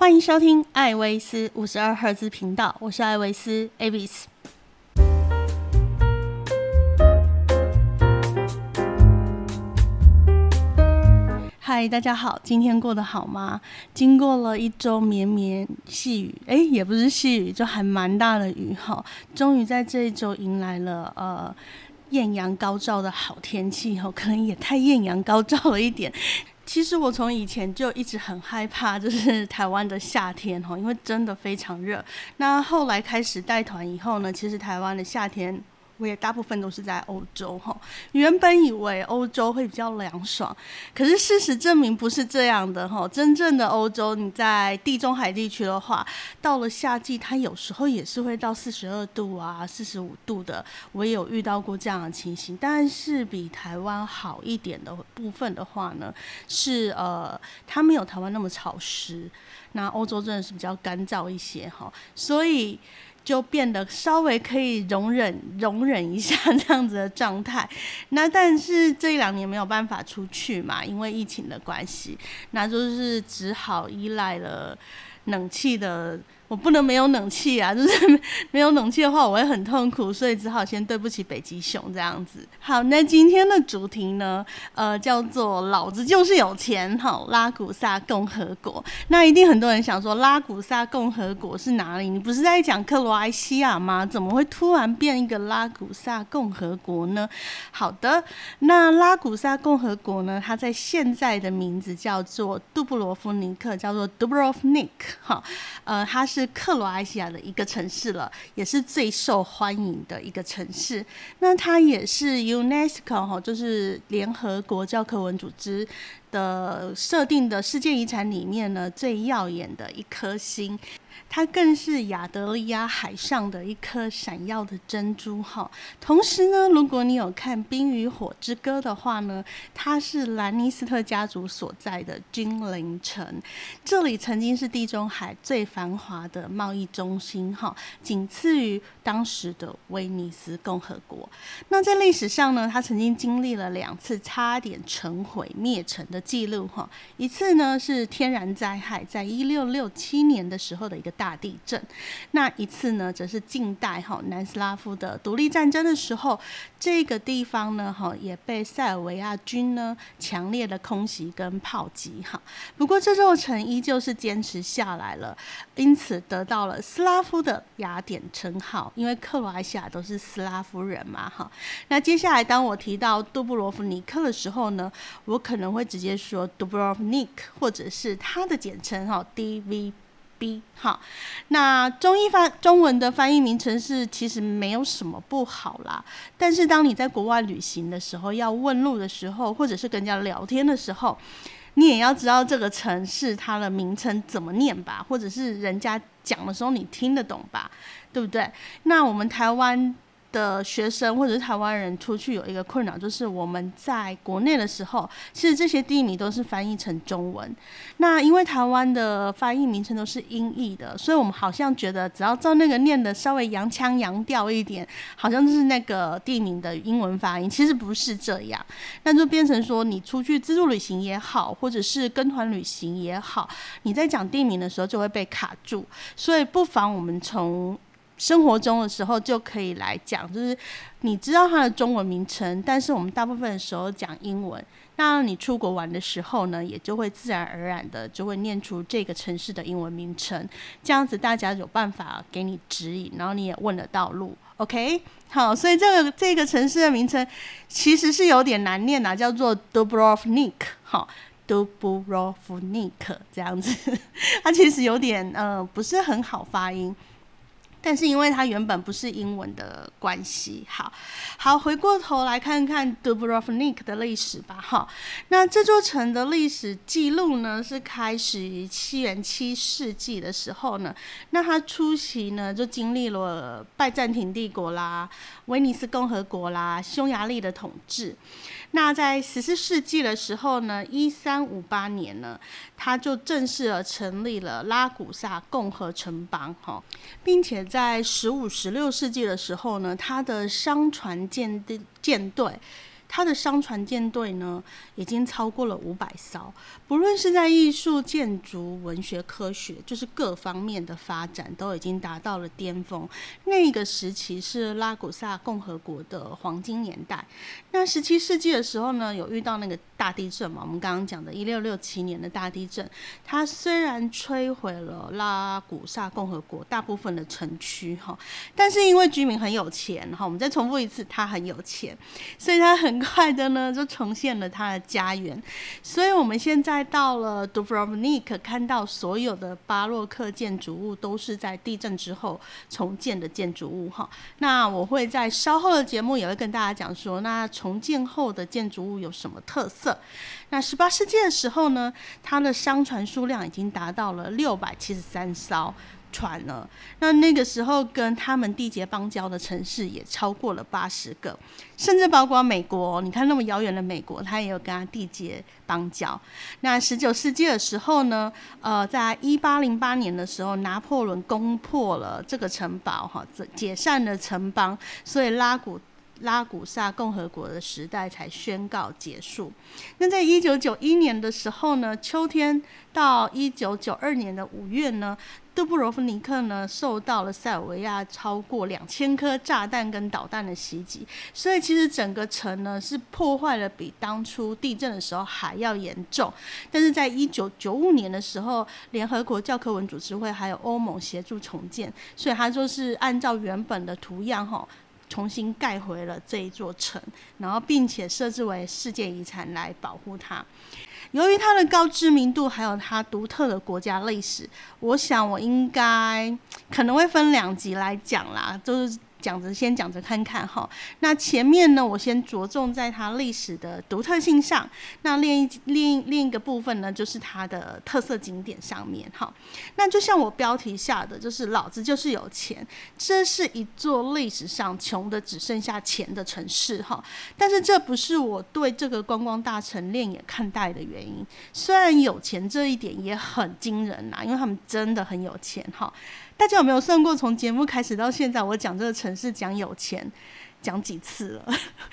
欢迎收听艾维斯五十二赫兹频道，我是艾维斯 Avis。嗨，大家好，今天过得好吗？经过了一周绵绵细雨，哎，也不是细雨，就还蛮大的雨哈。终于在这一周迎来了呃艳阳高照的好天气哈，可能也太艳阳高照了一点。其实我从以前就一直很害怕，就是台湾的夏天哈，因为真的非常热。那后来开始带团以后呢，其实台湾的夏天。我也大部分都是在欧洲哈，原本以为欧洲会比较凉爽，可是事实证明不是这样的哈。真正的欧洲，你在地中海地区的话，到了夏季，它有时候也是会到四十二度啊、四十五度的。我也有遇到过这样的情形，但是比台湾好一点的部分的话呢，是呃，它没有台湾那么潮湿。那欧洲真的是比较干燥一些哈，所以。就变得稍微可以容忍容忍一下这样子的状态，那但是这两年没有办法出去嘛，因为疫情的关系，那就是只好依赖了冷气的。我不能没有冷气啊，就是没有冷气的话，我会很痛苦，所以只好先对不起北极熊这样子。好，那今天的主题呢，呃，叫做“老子就是有钱”哈，拉古萨共和国。那一定很多人想说，拉古萨共和国是哪里？你不是在讲克罗埃西亚吗？怎么会突然变一个拉古萨共和国呢？好的，那拉古萨共和国呢，它在现在的名字叫做杜布罗夫尼克，叫做 Dubrovnik 哈，呃，它是。是克罗埃西亚的一个城市了，也是最受欢迎的一个城市。那它也是 UNESCO 哈，就是联合国教科文组织的设定的世界遗产里面呢最耀眼的一颗星。它更是亚得利亚海上的一颗闪耀的珍珠哈。同时呢，如果你有看《冰与火之歌》的话呢，它是兰尼斯特家族所在的君临城。这里曾经是地中海最繁华的贸易中心哈，仅次于当时的威尼斯共和国。那在历史上呢，它曾经经历了两次差点城毁灭城的记录哈。一次呢是天然灾害，在一六六七年的时候的一个。大地震，那一次呢，则是近代哈南斯拉夫的独立战争的时候，这个地方呢哈也被塞尔维亚军呢强烈的空袭跟炮击哈。不过这座城依旧是坚持下来了，因此得到了斯拉夫的雅典称号，因为克罗埃西亚都是斯拉夫人嘛哈。那接下来当我提到杜布罗夫尼克的时候呢，我可能会直接说杜布罗夫尼克，或者是它的简称哈 DV。B 好，那中译翻中文的翻译名称是其实没有什么不好啦。但是当你在国外旅行的时候，要问路的时候，或者是跟人家聊天的时候，你也要知道这个城市它的名称怎么念吧，或者是人家讲的时候你听得懂吧，对不对？那我们台湾。的学生或者是台湾人出去有一个困扰，就是我们在国内的时候，其实这些地名都是翻译成中文。那因为台湾的翻译名称都是音译的，所以我们好像觉得只要照那个念的稍微洋腔洋调一点，好像就是那个地名的英文发音。其实不是这样，那就变成说你出去自助旅行也好，或者是跟团旅行也好，你在讲地名的时候就会被卡住。所以不妨我们从生活中的时候就可以来讲，就是你知道它的中文名称，但是我们大部分的时候讲英文。那你出国玩的时候呢，也就会自然而然的就会念出这个城市的英文名称，这样子大家有办法给你指引，然后你也问得到路。OK，好，所以这个这个城市的名称其实是有点难念呐，叫做 Dubrovnik，好，Dubrovnik 这样子，它其实有点呃不是很好发音。但是因为它原本不是英文的关系，好好回过头来看看 Dubrovnik 的历史吧，哈。那这座城的历史记录呢，是开始于七元七世纪的时候呢。那它初期呢，就经历了拜占庭帝国啦、威尼斯共和国啦、匈牙利的统治。那在十四世纪的时候呢，一三五八年呢，它就正式的成立了拉古萨共和城邦，哈，并且在十五、十六世纪的时候呢，它的商船舰队舰队。它的商船舰队呢，已经超过了五百艘。不论是在艺术、建筑、文学、科学，就是各方面的发展都已经达到了巅峰。那个时期是拉古萨共和国的黄金年代。那十七世纪的时候呢，有遇到那个大地震嘛？我们刚刚讲的一六六七年的大地震，它虽然摧毁了拉古萨共和国大部分的城区哈，但是因为居民很有钱哈，我们再重复一次，他很有钱，所以他很快的呢就重现了他的家园。所以我们现在。到了 Dubrovnik，看到所有的巴洛克建筑物都是在地震之后重建的建筑物哈。那我会在稍后的节目也会跟大家讲说，那重建后的建筑物有什么特色？那十八世纪的时候呢，它的商船数量已经达到了六百七十三艘。船了，那那个时候跟他们缔结邦交的城市也超过了八十个，甚至包括美国。你看那么遥远的美国，它也有跟他缔结邦交。那十九世纪的时候呢，呃，在一八零八年的时候，拿破仑攻破了这个城堡，哈，解散了城邦，所以拉古。拉古萨共和国的时代才宣告结束。那在一九九一年的时候呢，秋天到一九九二年的五月呢，杜布罗夫尼克呢受到了塞尔维亚超过两千颗炸弹跟导弹的袭击，所以其实整个城呢是破坏了比当初地震的时候还要严重。但是在一九九五年的时候，联合国教科文组织会还有欧盟协助重建，所以它就是按照原本的图样哈。重新盖回了这一座城，然后并且设置为世界遗产来保护它。由于它的高知名度，还有它独特的国家历史，我想我应该可能会分两集来讲啦，就是。讲着先讲着看看哈，那前面呢，我先着重在它历史的独特性上，那另一另另一个部分呢，就是它的特色景点上面哈。那就像我标题下的，就是老子就是有钱，这是一座历史上穷的只剩下钱的城市哈。但是这不是我对这个观光大城另眼看待的原因，虽然有钱这一点也很惊人呐，因为他们真的很有钱哈。大家有没有算过，从节目开始到现在，我讲这个城市讲有钱讲几次了？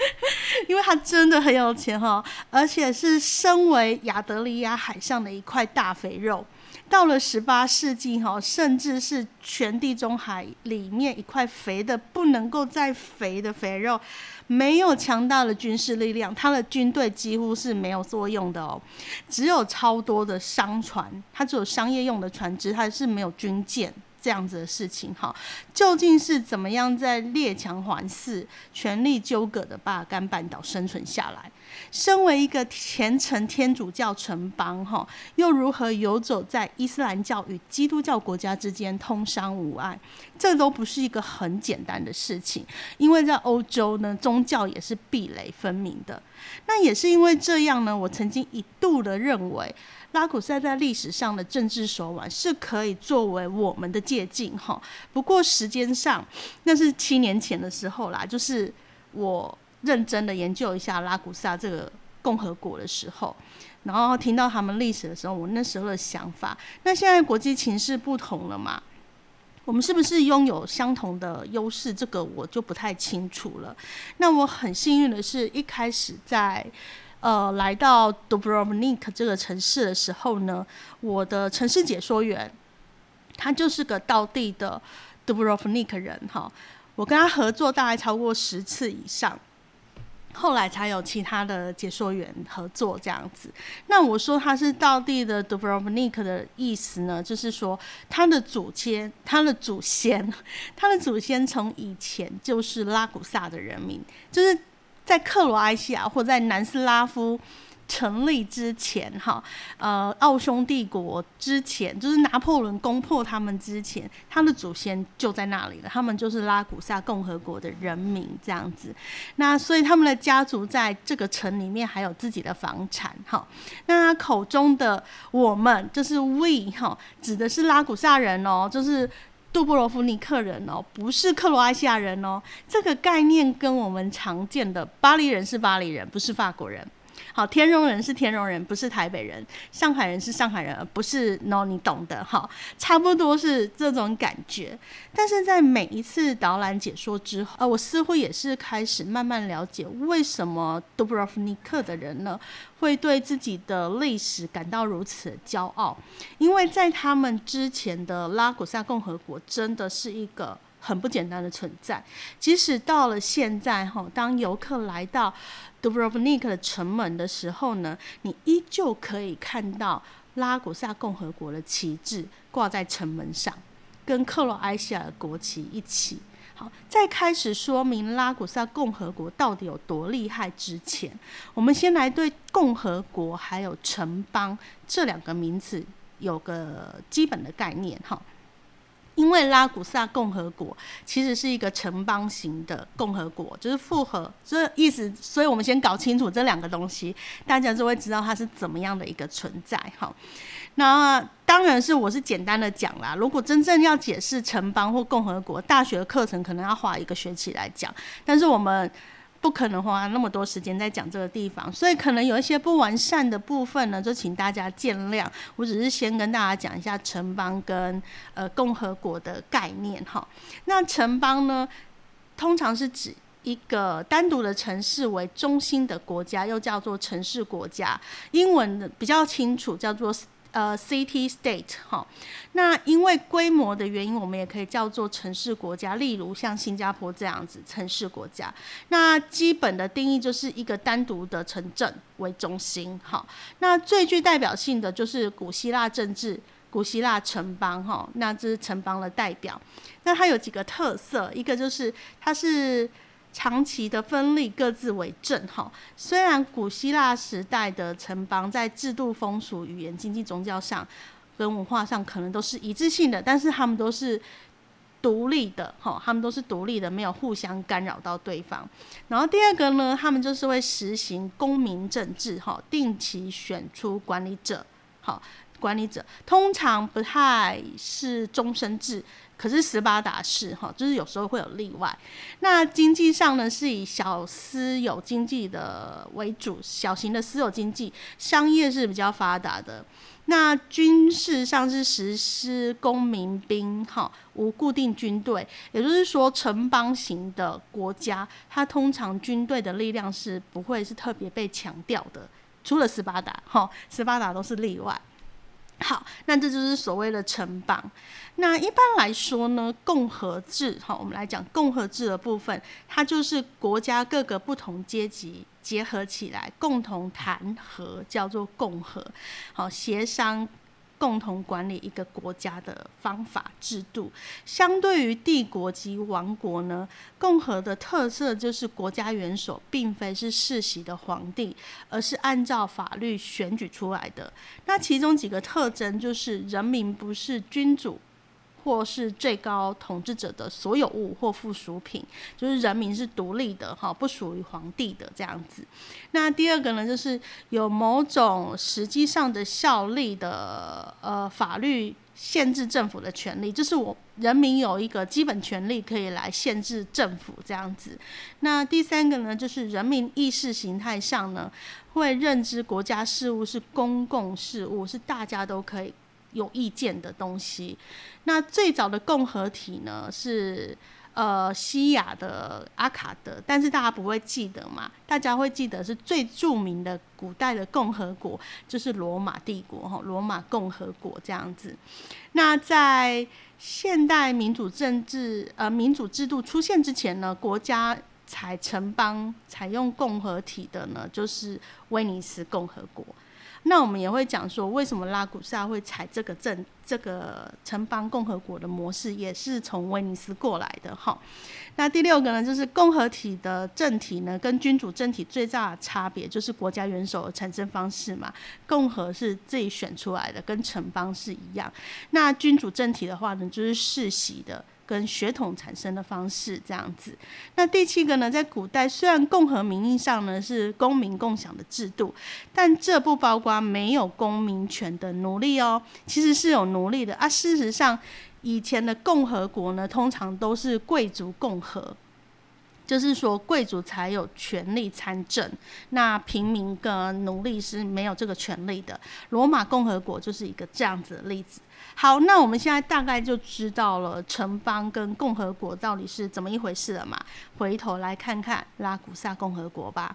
因为它真的很有钱哈，而且是身为亚得里亚海上的一块大肥肉。到了十八世纪哈，甚至是全地中海里面一块肥的不能够再肥的肥肉，没有强大的军事力量，它的军队几乎是没有作用的哦，只有超多的商船，它只有商业用的船只，它是没有军舰。这样子的事情哈，究竟是怎么样在列强环伺、权力纠葛的巴尔干半岛生存下来？身为一个虔诚天主教城邦哈，又如何游走在伊斯兰教与基督教国家之间通商无碍？这都不是一个很简单的事情，因为在欧洲呢，宗教也是壁垒分明的。那也是因为这样呢，我曾经一度的认为。拉古塞在历史上的政治手腕是可以作为我们的借鉴哈，不过时间上那是七年前的时候啦，就是我认真的研究一下拉古萨这个共和国的时候，然后听到他们历史的时候，我那时候的想法。那现在国际情势不同了嘛，我们是不是拥有相同的优势？这个我就不太清楚了。那我很幸运的是一开始在。呃，来到 Dubrovnik 这个城市的时候呢，我的城市解说员，他就是个道地的 Dubrovnik 人哈。我跟他合作大概超过十次以上，后来才有其他的解说员合作这样子。那我说他是道地的 Dubrovnik 的意思呢，就是说他的祖先，他的祖先，他的祖先从以前就是拉古萨的人民，就是。在克罗埃西亚或在南斯拉夫成立之前，哈，呃，奥匈帝国之前，就是拿破仑攻破他们之前，他的祖先就在那里了。他们就是拉古萨共和国的人民，这样子。那所以他们的家族在这个城里面还有自己的房产，哈。那他口中的我们就是 we，哈，指的是拉古萨人哦，就是。杜布罗夫尼克人哦，不是克罗埃西亚人哦。这个概念跟我们常见的巴黎人是巴黎人，不是法国人。好，天龙人是天龙人，不是台北人；上海人是上海人，而不是 no，你懂的哈，差不多是这种感觉。但是在每一次导览解说之后，呃，我似乎也是开始慢慢了解，为什么杜布罗夫尼克的人呢，会对自己的历史感到如此骄傲？因为在他们之前的拉古萨共和国，真的是一个。很不简单的存在，即使到了现在哈，当游客来到 Dubrovnik 的城门的时候呢，你依旧可以看到拉古萨共和国的旗帜挂在城门上，跟克罗埃西亚的国旗一起。好，在开始说明拉古萨共和国到底有多厉害之前，我们先来对共和国还有城邦这两个名词有个基本的概念哈。因为拉古萨共和国其实是一个城邦型的共和国，就是复合，这意思，所以我们先搞清楚这两个东西，大家就会知道它是怎么样的一个存在。哈，那当然是我是简单的讲啦，如果真正要解释城邦或共和国，大学课程可能要花一个学期来讲，但是我们。不可能花那么多时间在讲这个地方，所以可能有一些不完善的部分呢，就请大家见谅。我只是先跟大家讲一下城邦跟呃共和国的概念哈。那城邦呢，通常是指一个单独的城市为中心的国家，又叫做城市国家。英文的比较清楚，叫做。呃，city state 哈，那因为规模的原因，我们也可以叫做城市国家。例如像新加坡这样子，城市国家。那基本的定义就是一个单独的城镇为中心哈。那最具代表性的就是古希腊政治，古希腊城邦哈。那这是城邦的代表。那它有几个特色，一个就是它是。长期的分立，各自为政。哈，虽然古希腊时代的城邦在制度、风俗、语言、经济、宗教上跟文化上可能都是一致性的，但是他们都是独立的。哈，他们都是独立的，没有互相干扰到对方。然后第二个呢，他们就是会实行公民政治。哈，定期选出管理者。好，管理者通常不太是终身制。可是斯巴达是哈，就是有时候会有例外。那经济上呢，是以小私有经济的为主，小型的私有经济，商业是比较发达的。那军事上是实施公民兵，哈，无固定军队。也就是说，城邦型的国家，它通常军队的力量是不会是特别被强调的，除了斯巴达，哈，斯巴达都是例外。好，那这就是所谓的城邦。那一般来说呢，共和制，好，我们来讲共和制的部分，它就是国家各个不同阶级结合起来，共同谈和，叫做共和，好，协商。共同管理一个国家的方法制度，相对于帝国及王国呢，共和的特色就是国家元首并非是世袭的皇帝，而是按照法律选举出来的。那其中几个特征就是人民不是君主。或是最高统治者的所有物或附属品，就是人民是独立的哈，不属于皇帝的这样子。那第二个呢，就是有某种实际上的效力的呃法律限制政府的权利，就是我人民有一个基本权利可以来限制政府这样子。那第三个呢，就是人民意识形态上呢，会认知国家事务是公共事务，是大家都可以。有意见的东西，那最早的共和体呢是呃西亚的阿卡德，但是大家不会记得嘛？大家会记得是最著名的古代的共和国就是罗马帝国哈，罗马共和国这样子。那在现代民主政治呃民主制度出现之前呢，国家采城邦采用共和体的呢，就是威尼斯共和国。那我们也会讲说，为什么拉古萨会采这个政这个城邦共和国的模式，也是从威尼斯过来的哈。那第六个呢，就是共和体的政体呢，跟君主政体最大的差别就是国家元首的产生方式嘛。共和是自己选出来的，跟城邦是一样。那君主政体的话呢，就是世袭的。跟血统产生的方式这样子。那第七个呢，在古代虽然共和名义上呢是公民共享的制度，但这不包括没有公民权的奴隶哦，其实是有奴隶的啊。事实上，以前的共和国呢，通常都是贵族共和。就是说，贵族才有权利参政，那平民跟奴隶是没有这个权利的。罗马共和国就是一个这样子的例子。好，那我们现在大概就知道了城邦跟共和国到底是怎么一回事了嘛？回头来看看拉古萨共和国吧。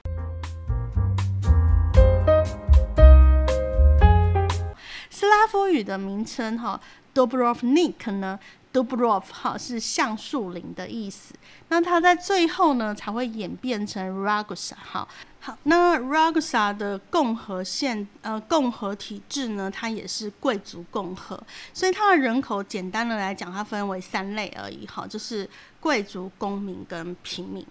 斯拉夫语的名称哈，Dobrovnik 呢？Dubrov 哈是橡树林的意思，那它在最后呢才会演变成 Ragusa 哈。好，那 Ragusa 的共和县呃共和体制呢，它也是贵族共和，所以它的人口简单的来讲，它分为三类而已哈，就是贵族、公民跟平民。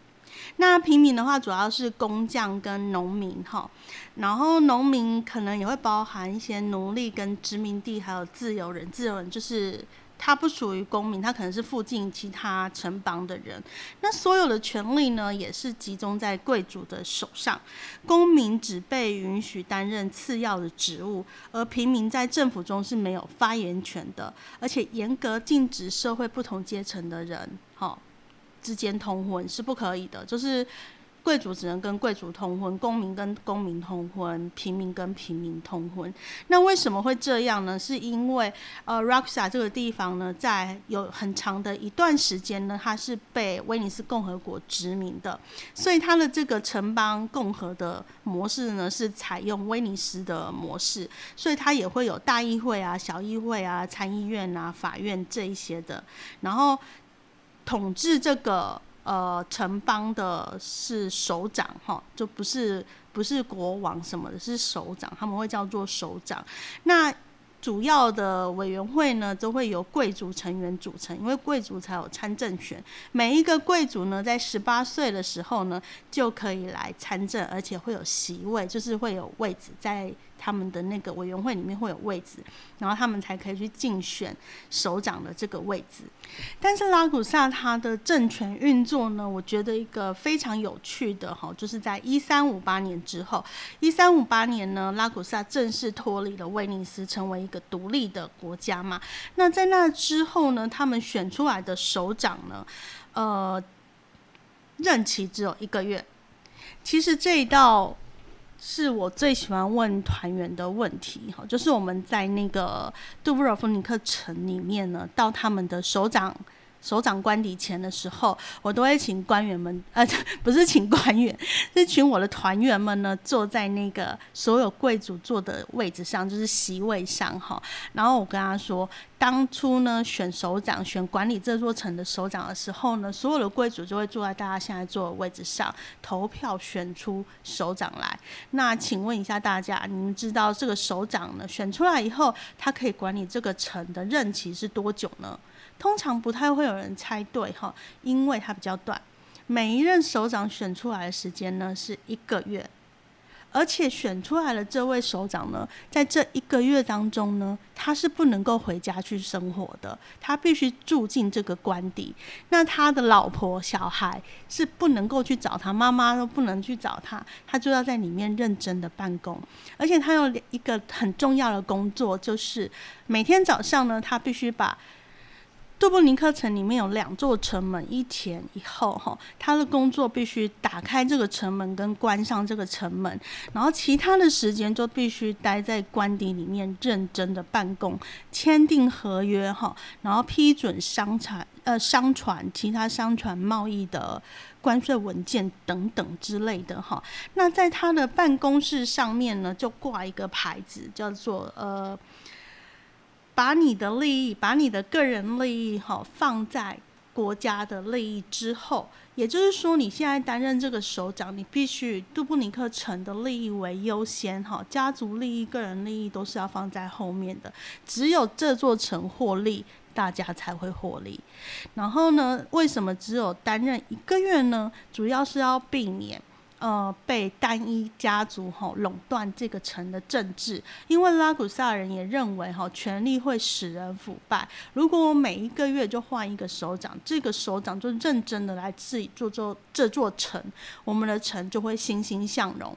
那平民的话，主要是工匠跟农民哈，然后农民可能也会包含一些奴隶跟殖民地还有自由人，自由人就是。他不属于公民，他可能是附近其他城邦的人。那所有的权利呢，也是集中在贵族的手上。公民只被允许担任次要的职务，而平民在政府中是没有发言权的，而且严格禁止社会不同阶层的人，哈，之间通婚是不可以的，就是。贵族只能跟贵族通婚，公民跟公民通婚，平民跟平民通婚。那为什么会这样呢？是因为呃 r o x a 这个地方呢，在有很长的一段时间呢，它是被威尼斯共和国殖民的，所以它的这个城邦共和的模式呢，是采用威尼斯的模式，所以它也会有大议会啊、小议会啊、参议院啊、法院这一些的，然后统治这个。呃，城邦的是首长哈，就不是不是国王什么的，是首长，他们会叫做首长。那主要的委员会呢，都会由贵族成员组成，因为贵族才有参政权。每一个贵族呢，在十八岁的时候呢，就可以来参政，而且会有席位，就是会有位置在。他们的那个委员会里面会有位置，然后他们才可以去竞选首长的这个位置。但是拉古萨他的政权运作呢，我觉得一个非常有趣的哈，就是在一三五八年之后，一三五八年呢，拉古萨正式脱离了威尼斯，成为一个独立的国家嘛。那在那之后呢，他们选出来的首长呢，呃，任期只有一个月。其实这一道。是我最喜欢问团员的问题，哈，就是我们在那个杜布罗夫尼克城里面呢，到他们的首长。首长官邸前的时候，我都会请官员们，呃，不是请官员，是请我的团员们呢，坐在那个所有贵族坐的位置上，就是席位上哈。然后我跟他说，当初呢选首长、选管理这座城的首长的时候呢，所有的贵族就会坐在大家现在坐的位置上，投票选出首长来。那请问一下大家，你们知道这个首长呢选出来以后，他可以管理这个城的任期是多久呢？通常不太会有人猜对哈，因为它比较短。每一任首长选出来的时间呢是一个月，而且选出来的这位首长呢，在这一个月当中呢，他是不能够回家去生活的，他必须住进这个官邸。那他的老婆小孩是不能够去找他，妈妈都不能去找他，他就要在里面认真的办公。而且他有一个很重要的工作，就是每天早上呢，他必须把杜布尼克城里面有两座城门，一前一后，哈，他的工作必须打开这个城门跟关上这个城门，然后其他的时间就必须待在官邸里面认真的办公，签订合约，哈，然后批准商船呃商船其他商船贸易的关税文件等等之类的，哈。那在他的办公室上面呢，就挂一个牌子，叫做呃。把你的利益，把你的个人利益，哈，放在国家的利益之后，也就是说，你现在担任这个首长，你必须杜布尼克城的利益为优先，哈，家族利益、个人利益都是要放在后面的。只有这座城获利，大家才会获利。然后呢，为什么只有担任一个月呢？主要是要避免。呃，被单一家族哈垄断这个城的政治，因为拉古萨人也认为哈权力会使人腐败。如果我每一个月就换一个首长，这个首长就认真的来治理这座这座城，我们的城就会欣欣向荣。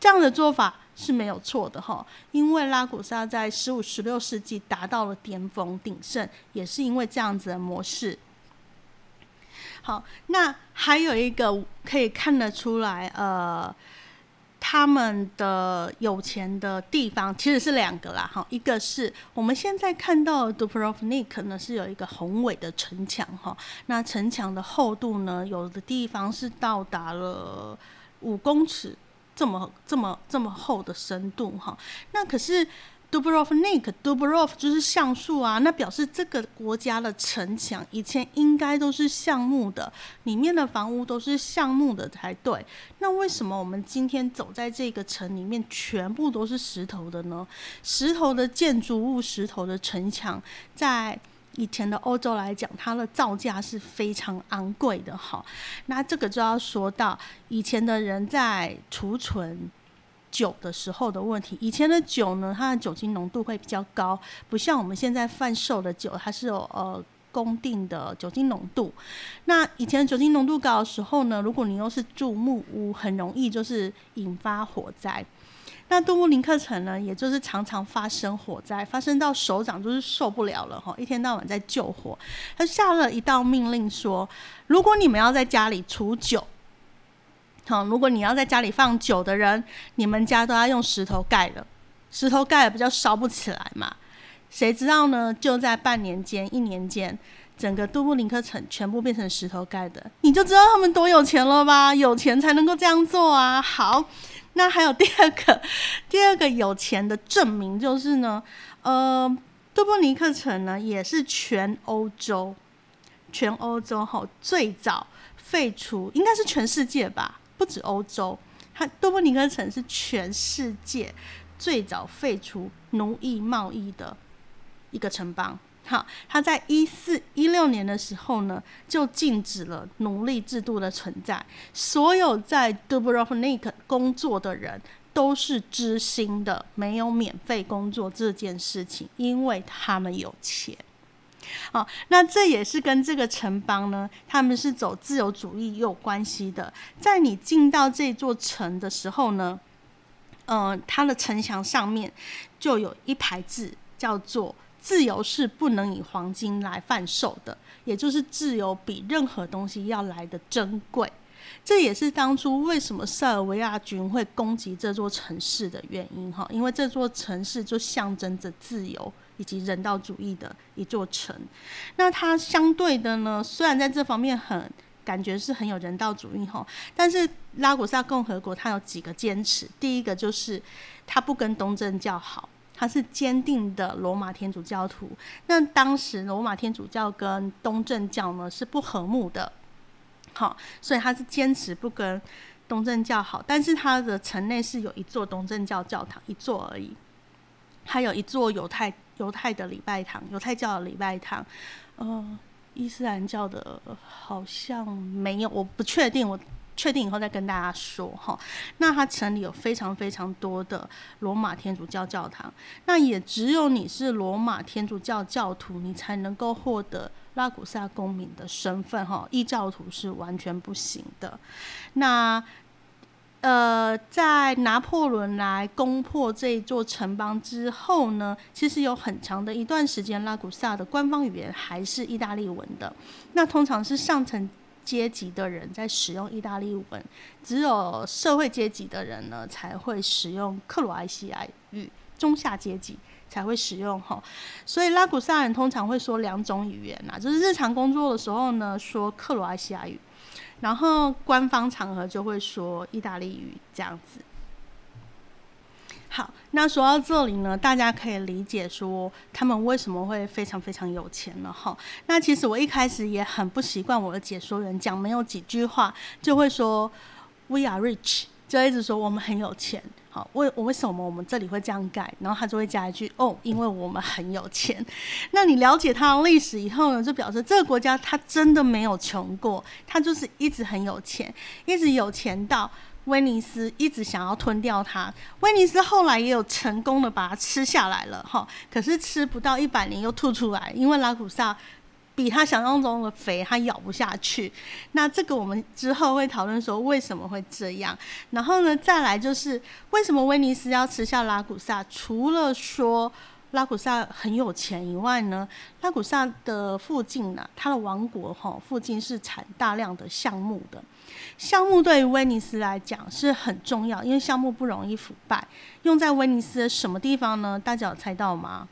这样的做法是没有错的哈，因为拉古萨在十五、十六世纪达到了巅峰鼎盛，也是因为这样子的模式。好，那还有一个可以看得出来，呃。他们的有钱的地方其实是两个啦，哈，一个是我们现在看到 Dubrovnik 呢是有一个宏伟的城墙，哈，那城墙的厚度呢，有的地方是到达了五公尺这么这么这么厚的深度，哈，那可是。Dubrovnik，Dubrov 就是橡树啊，那表示这个国家的城墙以前应该都是橡木的，里面的房屋都是橡木的才对。那为什么我们今天走在这个城里面，全部都是石头的呢？石头的建筑物，石头的城墙，在以前的欧洲来讲，它的造价是非常昂贵的。哈，那这个就要说到以前的人在储存。酒的时候的问题，以前的酒呢，它的酒精浓度会比较高，不像我们现在贩售的酒，它是有呃公定的酒精浓度。那以前酒精浓度高的时候呢，如果你又是住木屋，很容易就是引发火灾。那杜布林克城呢，也就是常常发生火灾，发生到首长就是受不了了哈，一天到晚在救火，他下了一道命令说，如果你们要在家里储酒。好，如果你要在家里放酒的人，你们家都要用石头盖的，石头盖了比较烧不起来嘛。谁知道呢？就在半年间、一年间，整个杜布林克城全部变成石头盖的，你就知道他们多有钱了吧？有钱才能够这样做啊。好，那还有第二个，第二个有钱的证明就是呢，呃，杜布尼克城呢也是全欧洲，全欧洲哈最早废除，应该是全世界吧。不止欧洲，它多布尼克城是全世界最早废除奴役贸易的一个城邦。好，它在一四一六年的时候呢，就禁止了奴隶制度的存在。所有在 Dubrovnik 工作的人都是知心的，没有免费工作这件事情，因为他们有钱。好，那这也是跟这个城邦呢，他们是走自由主义有关系的。在你进到这座城的时候呢，呃，它的城墙上面就有一排字，叫做“自由是不能以黄金来贩售的”，也就是自由比任何东西要来的珍贵。这也是当初为什么塞尔维亚军会攻击这座城市的原因哈，因为这座城市就象征着自由以及人道主义的一座城。那它相对的呢，虽然在这方面很感觉是很有人道主义哈，但是拉古萨共和国它有几个坚持，第一个就是它不跟东正教好，它是坚定的罗马天主教徒。那当时罗马天主教跟东正教呢是不和睦的。好，所以他是坚持不跟东正教好，但是他的城内是有一座东正教教堂，一座而已。还有一座犹太犹太的礼拜堂，犹太教的礼拜堂。呃，伊斯兰教的好像没有，我不确定，我确定以后再跟大家说哈。那他城里有非常非常多的罗马天主教教堂，那也只有你是罗马天主教教徒，你才能够获得。拉古萨公民的身份，哈，异教徒是完全不行的。那，呃，在拿破仑来攻破这一座城邦之后呢，其实有很长的一段时间，拉古萨的官方语言还是意大利文的。那通常是上层阶级的人在使用意大利文，只有社会阶级的人呢才会使用克罗埃西亚语，中下阶级。才会使用哈，所以拉古萨人通常会说两种语言呐，就是日常工作的时候呢说克罗埃西亚语，然后官方场合就会说意大利语这样子。好，那说到这里呢，大家可以理解说他们为什么会非常非常有钱了哈。那其实我一开始也很不习惯我的解说员讲没有几句话就会说 We are rich，就一直说我们很有钱。好，为我为什么我们这里会这样改？然后他就会加一句哦，因为我们很有钱。那你了解它的历史以后呢，就表示这个国家它真的没有穷过，它就是一直很有钱，一直有钱到威尼斯一直想要吞掉它。威尼斯后来也有成功的把它吃下来了，哈，可是吃不到一百年又吐出来，因为拉古萨。比他想象中的肥，他咬不下去。那这个我们之后会讨论说为什么会这样。然后呢，再来就是为什么威尼斯要吃下拉古萨？除了说拉古萨很有钱以外呢，拉古萨的附近呢，它的王国哈附近是产大量的橡木的。橡木对于威尼斯来讲是很重要，因为橡木不容易腐败。用在威尼斯的什么地方呢？大家有猜到吗？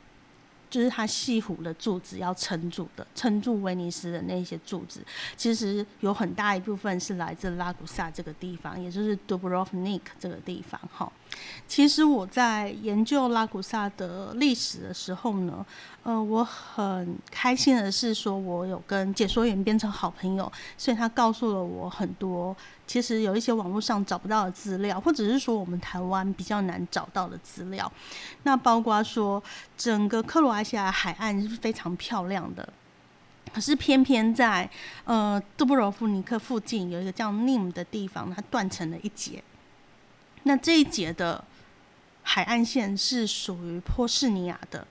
就是它西湖的柱子要撑住的，撑住威尼斯的那些柱子，其实有很大一部分是来自拉古萨这个地方，也就是 Dubrovnik 这个地方。哈，其实我在研究拉古萨的历史的时候呢，呃，我很开心的是说，我有跟解说员变成好朋友，所以他告诉了我很多。其实有一些网络上找不到的资料，或者是说我们台湾比较难找到的资料，那包括说整个克罗埃西亚海岸是非常漂亮的，可是偏偏在呃杜布罗夫尼克附近有一个叫 Nim 的地方，它断成了一截。那这一节的海岸线是属于波士尼亚的，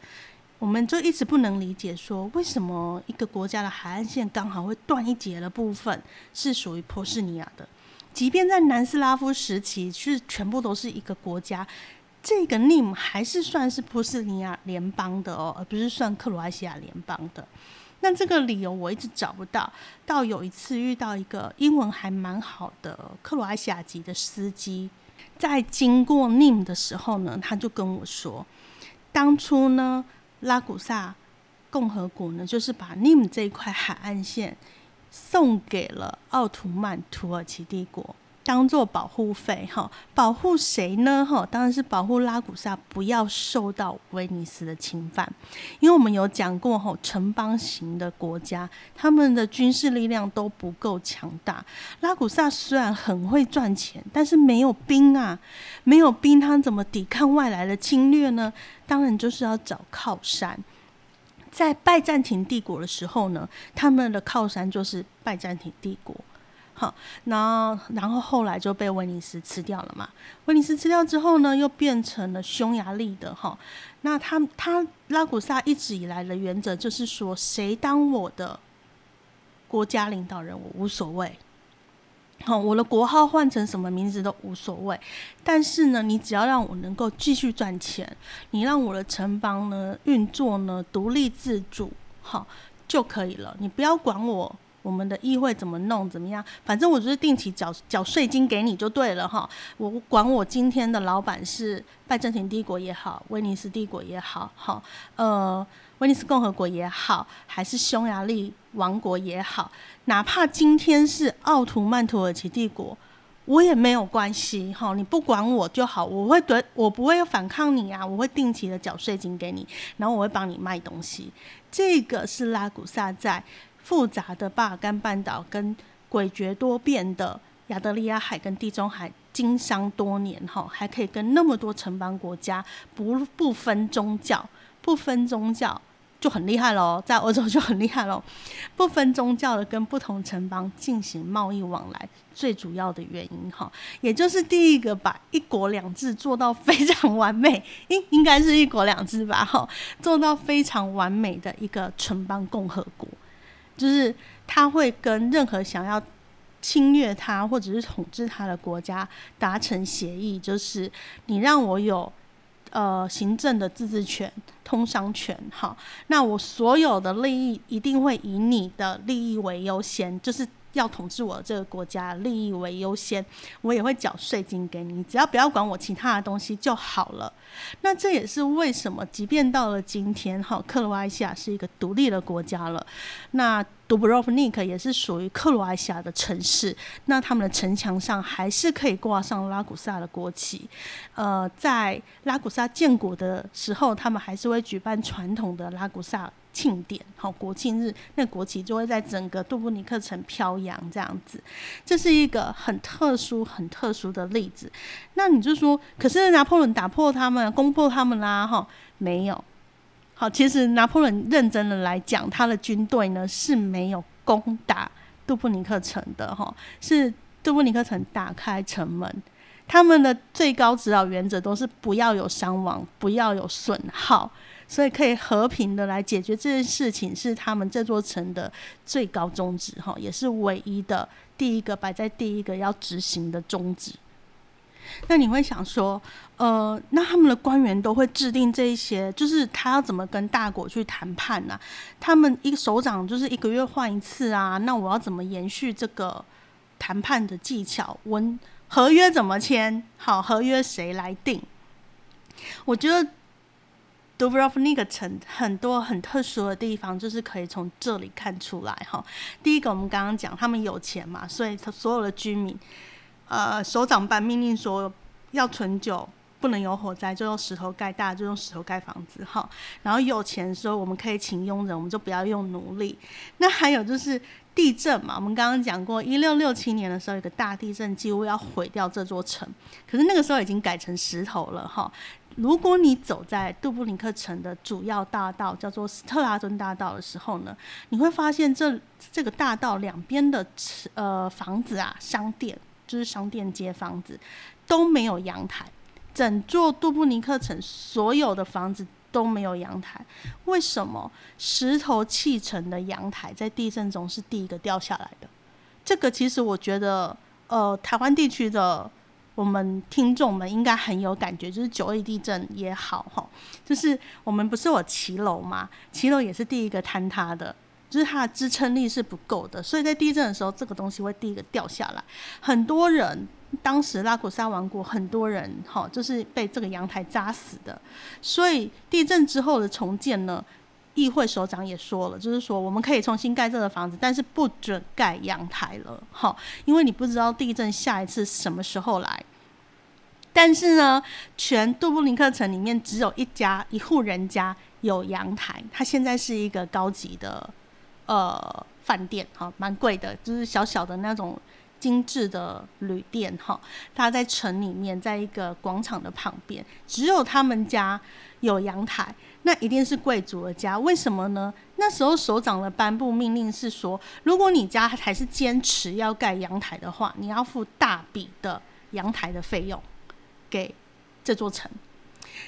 我们就一直不能理解说为什么一个国家的海岸线刚好会断一截的部分是属于波士尼亚的。即便在南斯拉夫时期是全部都是一个国家，这个 name 还是算是波斯尼亚联邦的哦，而不是算克罗埃西亚联邦的。那这个理由我一直找不到。到有一次遇到一个英文还蛮好的克罗埃西亚籍的司机，在经过 Nim 的时候呢，他就跟我说，当初呢拉古萨共和国呢，就是把 Nim 这一块海岸线。送给了奥图曼土耳其帝国，当做保护费哈，保护谁呢？哈，当然是保护拉古萨不要受到威尼斯的侵犯。因为我们有讲过哈，城邦型的国家，他们的军事力量都不够强大。拉古萨虽然很会赚钱，但是没有兵啊，没有兵，他怎么抵抗外来的侵略呢？当然就是要找靠山。在拜占庭帝国的时候呢，他们的靠山就是拜占庭帝国，好，然后然后后来就被威尼斯吃掉了嘛。威尼斯吃掉之后呢，又变成了匈牙利的哈。那他他拉古萨一直以来的原则就是说，谁当我的国家领导人，我无所谓。好，我的国号换成什么名字都无所谓，但是呢，你只要让我能够继续赚钱，你让我的城邦呢运作呢独立自主，好就可以了。你不要管我我们的议会怎么弄怎么样，反正我就是定期缴缴税金给你就对了哈。我管我今天的老板是拜占庭帝国也好，威尼斯帝国也好，哈呃。威尼斯共和国也好，还是匈牙利王国也好，哪怕今天是奥图曼土耳其帝国，我也没有关系。哈，你不管我就好，我会对我不会反抗你啊，我会定期的缴税金给你，然后我会帮你卖东西。这个是拉古萨在复杂的巴尔干半岛跟诡谲多变的亚得利亚海跟地中海经商多年，哈，还可以跟那么多城邦国家不不分宗教，不分宗教。就很厉害喽，在欧洲就很厉害喽，不分宗教的跟不同城邦进行贸易往来，最主要的原因哈，也就是第一个把一国两制做到非常完美，应应该是一国两制吧哈，做到非常完美的一个城邦共和国，就是他会跟任何想要侵略他或者是统治他的国家达成协议，就是你让我有。呃，行政的自治权、通商权，哈，那我所有的利益一定会以你的利益为优先，就是要统治我这个国家利益为优先，我也会缴税金给你，只要不要管我其他的东西就好了。那这也是为什么，即便到了今天，哈，克罗埃西亚是一个独立的国家了，那。杜布罗夫尼克也是属于克罗埃西亚的城市，那他们的城墙上还是可以挂上拉古萨的国旗。呃，在拉古萨建国的时候，他们还是会举办传统的拉古萨庆典，好国庆日，那国旗就会在整个杜布尼克城飘扬，这样子。这是一个很特殊、很特殊的例子。那你就说，可是拿破仑打破他们，攻破他们啦？哈，没有。好，其实拿破仑认真的来讲，他的军队呢是没有攻打杜布尼克城的，哈，是杜布尼克城打开城门，他们的最高指导原则都是不要有伤亡，不要有损耗，所以可以和平的来解决这件事情，是他们这座城的最高宗旨，哈，也是唯一的第一个摆在第一个要执行的宗旨。那你会想说，呃，那他们的官员都会制定这一些，就是他要怎么跟大国去谈判呢？他们一个首长就是一个月换一次啊，那我要怎么延续这个谈判的技巧？文合约怎么签？好，合约谁来定？我觉得。杜布罗夫尼克城很多很特殊的地方，就是可以从这里看出来哈。第一个，我们刚刚讲他们有钱嘛，所以他所有的居民，呃，首长班命令说要存酒，不能有火灾，就用石头盖大，就用石头盖房子哈。然后有钱说我们可以请佣人，我们就不要用奴隶。那还有就是地震嘛，我们刚刚讲过，一六六七年的时候有个大地震，几乎要毁掉这座城，可是那个时候已经改成石头了哈。如果你走在杜布林克城的主要大道，叫做斯特拉敦大道的时候呢，你会发现这这个大道两边的呃房子啊，商店就是商店街房子都没有阳台，整座杜布尼克城所有的房子都没有阳台。为什么石头砌成的阳台在地震中是第一个掉下来的？这个其实我觉得，呃，台湾地区的。我们听众们应该很有感觉，就是九一地震也好哈，就是我们不是有骑楼吗？骑楼也是第一个坍塌的，就是它的支撑力是不够的，所以在地震的时候，这个东西会第一个掉下来。很多人当时拉古萨王国很多人哈，就是被这个阳台扎死的。所以地震之后的重建呢，议会首长也说了，就是说我们可以重新盖这个房子，但是不准盖阳台了哈，因为你不知道地震下一次什么时候来。但是呢，全杜布林克城里面只有一家一户人家有阳台，它现在是一个高级的呃饭店，哈，蛮贵的，就是小小的那种精致的旅店，哈，它在城里面，在一个广场的旁边，只有他们家有阳台，那一定是贵族的家，为什么呢？那时候首长的颁布命令是说，如果你家还是坚持要盖阳台的话，你要付大笔的阳台的费用。给这座城，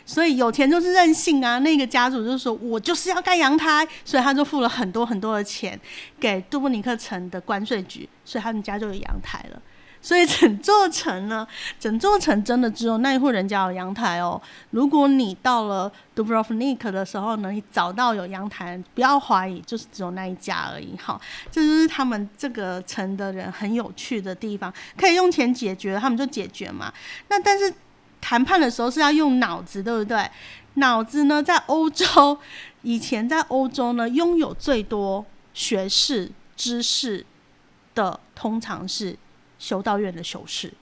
所以有钱就是任性啊！那个家主就是说我就是要盖阳台，所以他就付了很多很多的钱给杜布尼克城的关税局，所以他们家就有阳台了。所以整座城呢，整座城真的只有那一户人家有阳台哦。如果你到了杜布罗夫尼克的时候呢，你找到有阳台，不要怀疑，就是只有那一家而已。哈，这就是他们这个城的人很有趣的地方，可以用钱解决，他们就解决嘛。那但是。谈判的时候是要用脑子，对不对？脑子呢，在欧洲以前在欧洲呢，拥有最多学士知识的，通常是修道院的修士。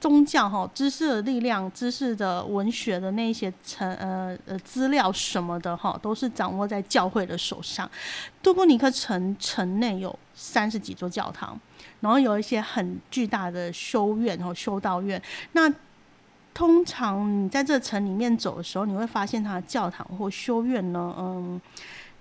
宗教哈，知识的力量，知识的文学的那些成呃呃资料什么的哈，都是掌握在教会的手上。杜布尼克城城内有三十几座教堂。然后有一些很巨大的修院和修道院。那通常你在这城里面走的时候，你会发现它的教堂或修院呢，嗯，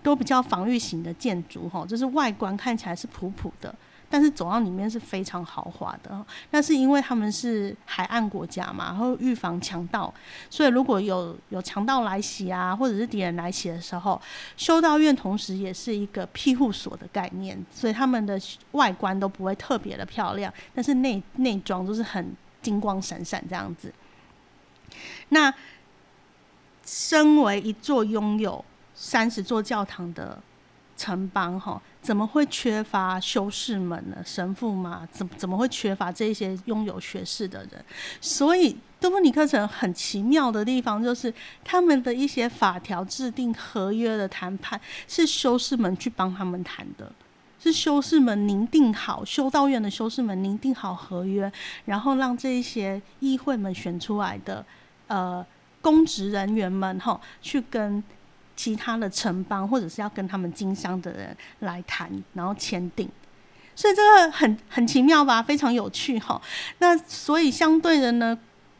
都比较防御型的建筑哈，就是外观看起来是普普的。但是走到里面是非常豪华的，那是因为他们是海岸国家嘛，然后预防强盗，所以如果有有强盗来袭啊，或者是敌人来袭的时候，修道院同时也是一个庇护所的概念，所以他们的外观都不会特别的漂亮，但是内内装都是很金光闪闪这样子。那身为一座拥有三十座教堂的。城邦哈，怎么会缺乏修士们呢？神父嘛，怎怎么会缺乏这些拥有学士的人？所以，多布尼克城很奇妙的地方，就是他们的一些法条制定、合约的谈判，是修士们去帮他们谈的，是修士们拟定好修道院的修士们拟定好合约，然后让这一些议会们选出来的呃公职人员们哈，去跟。其他的城邦或者是要跟他们经商的人来谈，然后签订，所以这个很很奇妙吧，非常有趣哈。那所以相对的呢，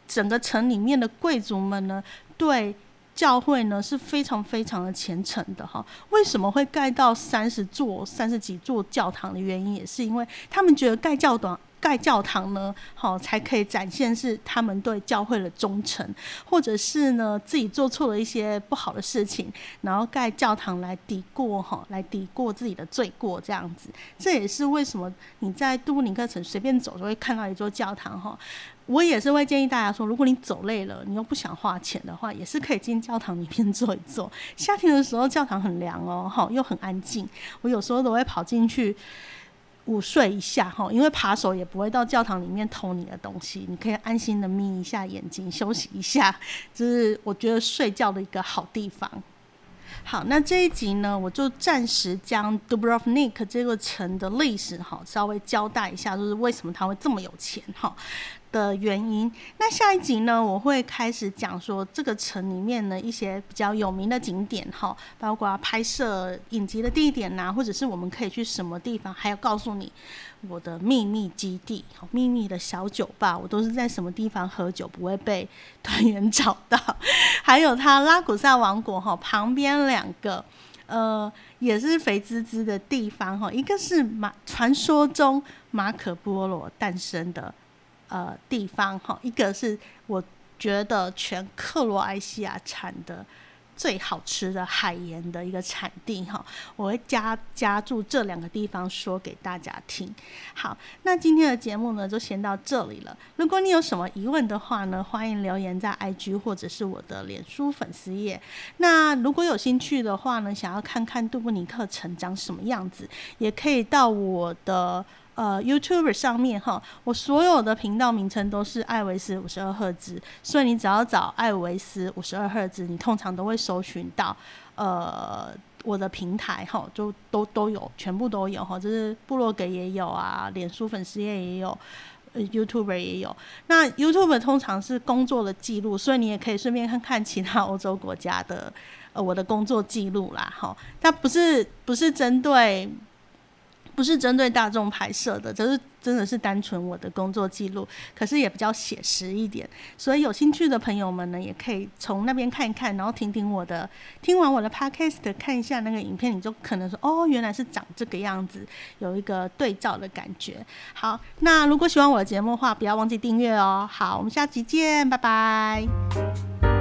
整个城里面的贵族们呢，对教会呢是非常非常的虔诚的哈。为什么会盖到三十座、三十几座教堂的原因，也是因为他们觉得盖教堂盖教堂呢，好才可以展现是他们对教会的忠诚，或者是呢自己做错了一些不好的事情，然后盖教堂来抵过哈，来抵过自己的罪过这样子。这也是为什么你在杜布林克城随便走就会看到一座教堂哈。我也是会建议大家说，如果你走累了，你又不想花钱的话，也是可以进教堂里面坐一坐。夏天的时候教堂很凉哦，哈，又很安静。我有时候都会跑进去。午睡一下哈，因为扒手也不会到教堂里面偷你的东西，你可以安心的眯一下眼睛休息一下，这是我觉得睡觉的一个好地方。好，那这一集呢，我就暂时将 Dubrovnik 这个城的历史哈稍微交代一下，就是为什么他会这么有钱哈。的原因。那下一集呢，我会开始讲说这个城里面的一些比较有名的景点哈，包括拍摄影集的地点呐，或者是我们可以去什么地方，还要告诉你我的秘密基地、秘密的小酒吧，我都是在什么地方喝酒不会被团员找到。还有它拉古萨王国哈旁边两个呃也是肥滋滋的地方哈，一个是马传说中马可波罗诞生的。呃，地方哈，一个是我觉得全克罗埃西亚产的最好吃的海盐的一个产地哈，我会加加注这两个地方说给大家听。好，那今天的节目呢就先到这里了。如果你有什么疑问的话呢，欢迎留言在 IG 或者是我的脸书粉丝页。那如果有兴趣的话呢，想要看看杜布尼克城长什么样子，也可以到我的。呃，YouTube 上面哈，我所有的频道名称都是艾维斯五十二赫兹，所以你只要找艾维斯五十二赫兹，你通常都会搜寻到呃我的平台哈，就都都有，全部都有哈，就是部落格也有啊，脸书粉丝页也有，呃 YouTube 也有。那 YouTube 通常是工作的记录，所以你也可以顺便看看其他欧洲国家的呃我的工作记录啦哈，它不是不是针对。不是针对大众拍摄的，就是真的是单纯我的工作记录，可是也比较写实一点，所以有兴趣的朋友们呢，也可以从那边看一看，然后听听我的，听完我的 podcast，看一下那个影片，你就可能说，哦，原来是长这个样子，有一个对照的感觉。好，那如果喜欢我的节目的话，不要忘记订阅哦。好，我们下期见，拜拜。